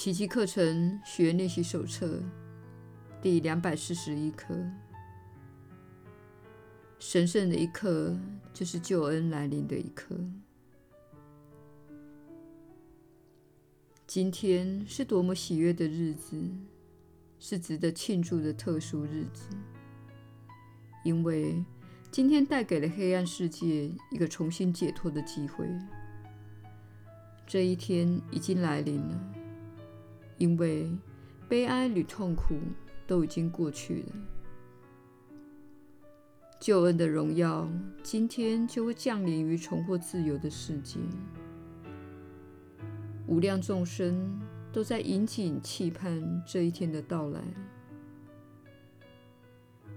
奇迹课程学练习手册第两百四十一课：神圣的一刻，就是救恩来临的一刻。今天是多么喜悦的日子，是值得庆祝的特殊日子，因为今天带给了黑暗世界一个重新解脱的机会。这一天已经来临了，因为悲哀与痛苦都已经过去了。救恩的荣耀今天就会降临于重获自由的世界。无量众生都在引颈期盼这一天的到来。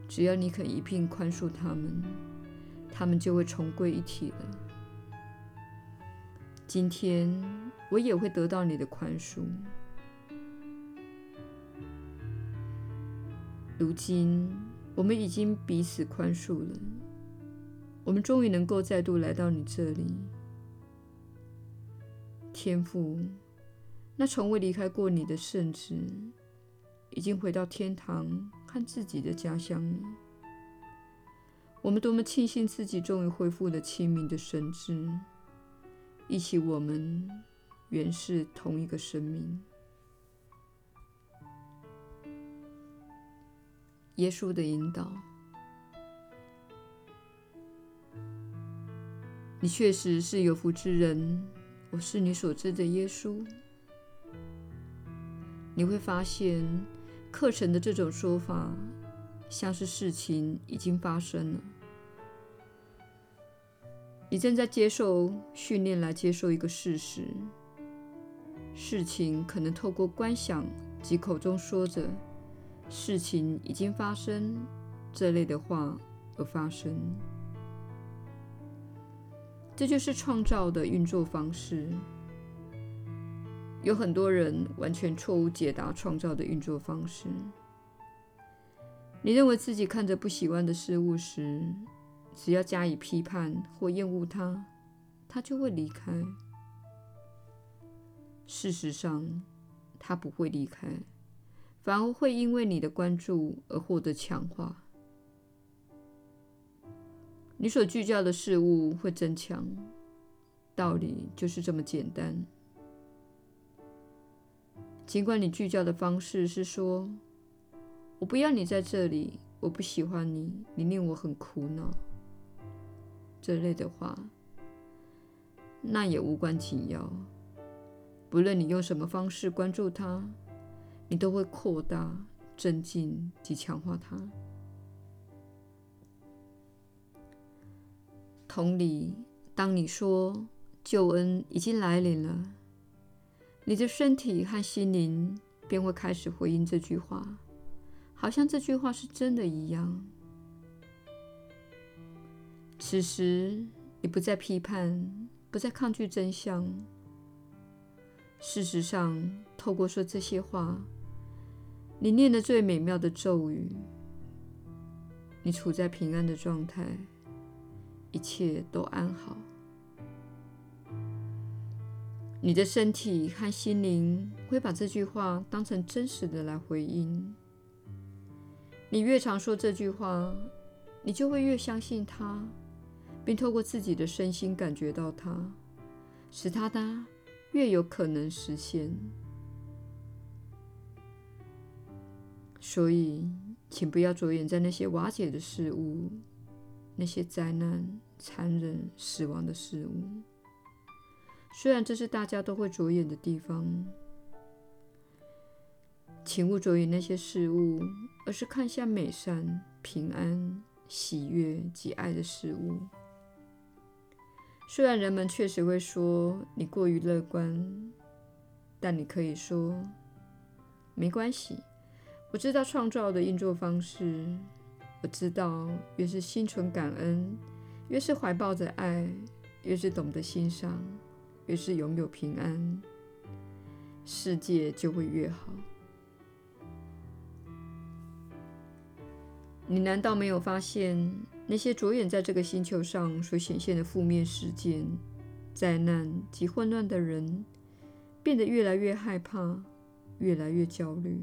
只要你肯一并宽恕他们，他们就会重归一体了。今天我也会得到你的宽恕。如今我们已经彼此宽恕了，我们终于能够再度来到你这里。天父，那从未离开过你的圣子，已经回到天堂和自己的家乡了。我们多么庆幸自己终于恢复了清明的神智，忆起我们原是同一个生命。耶稣的引导，你确实是有福之人。我是你所知的耶稣。你会发现，课程的这种说法，像是事情已经发生了。你正在接受训练来接受一个事实：事情可能透过观想及口中说着“事情已经发生”这类的话而发生。这就是创造的运作方式。有很多人完全错误解答创造的运作方式。你认为自己看着不喜欢的事物时，只要加以批判或厌恶它，它就会离开。事实上，它不会离开，反而会因为你的关注而获得强化。你所聚焦的事物会增强，道理就是这么简单。尽管你聚焦的方式是说“我不要你在这里，我不喜欢你，你令我很苦恼”这类的话，那也无关紧要。不论你用什么方式关注他，你都会扩大、增进及强化它。同理，当你说救恩已经来临了，你的身体和心灵便会开始回应这句话，好像这句话是真的一样。此时，你不再批判，不再抗拒真相。事实上，透过说这些话，你念的最美妙的咒语，你处在平安的状态。一切都安好，你的身体和心灵会把这句话当成真实的来回应。你越常说这句话，你就会越相信它，并透过自己的身心感觉到它，使它的越有可能实现。所以，请不要着眼在那些瓦解的事物。那些灾难、残忍、死亡的事物，虽然这是大家都会着眼的地方，请勿着眼那些事物，而是看向美善、平安、喜悦及爱的事物。虽然人们确实会说你过于乐观，但你可以说没关系，我知道创造的运作方式。我知道，越是心存感恩，越是怀抱着爱，越是懂得欣赏，越是拥有平安，世界就会越好。你难道没有发现，那些着眼在这个星球上所显现的负面事件、灾难及混乱的人，变得越来越害怕，越来越焦虑。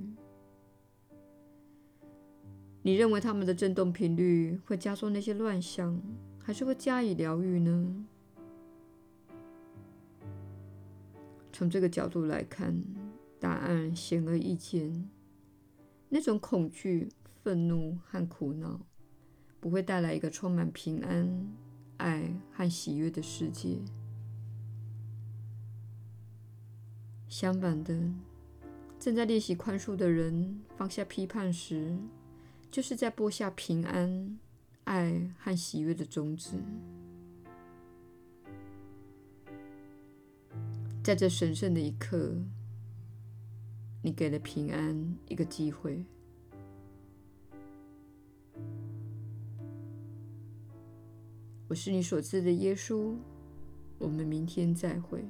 你认为他们的振动频率会加重那些乱象，还是会加以疗愈呢？从这个角度来看，答案显而易见。那种恐惧、愤怒和苦恼，不会带来一个充满平安、爱和喜悦的世界。相反的，正在练习宽恕的人放下批判时，就是在播下平安、爱和喜悦的种子。在这神圣的一刻，你给了平安一个机会。我是你所知的耶稣。我们明天再会。